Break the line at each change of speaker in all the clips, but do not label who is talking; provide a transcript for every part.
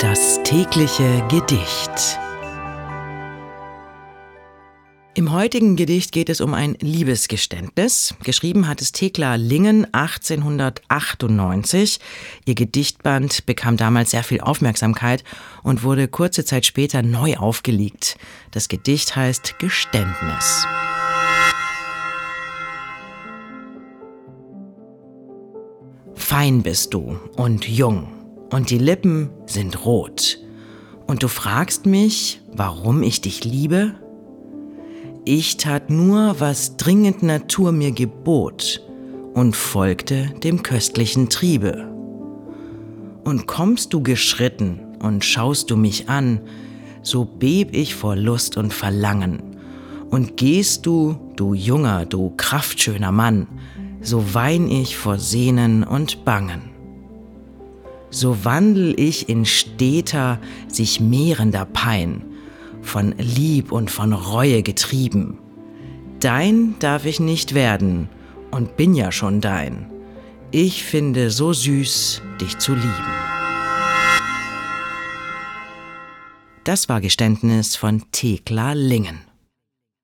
Das tägliche Gedicht. Im heutigen Gedicht geht es um ein Liebesgeständnis. Geschrieben hat es Thekla Lingen 1898. Ihr Gedichtband bekam damals sehr viel Aufmerksamkeit und wurde kurze Zeit später neu aufgelegt. Das Gedicht heißt Geständnis. Fein bist du und jung und die Lippen sind rot. Und du fragst mich, warum ich dich liebe? Ich tat nur, was dringend Natur mir gebot und folgte dem köstlichen Triebe. Und kommst du geschritten und schaust du mich an, so beb ich vor Lust und Verlangen. Und gehst du, du junger, du kraftschöner Mann, so wein ich vor Sehnen und Bangen. So wandel ich in steter, sich mehrender Pein, von Lieb und von Reue getrieben. Dein darf ich nicht werden und bin ja schon dein. Ich finde so süß, dich zu lieben. Das war Geständnis von Thekla Lingen.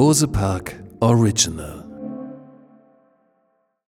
Bose Park Original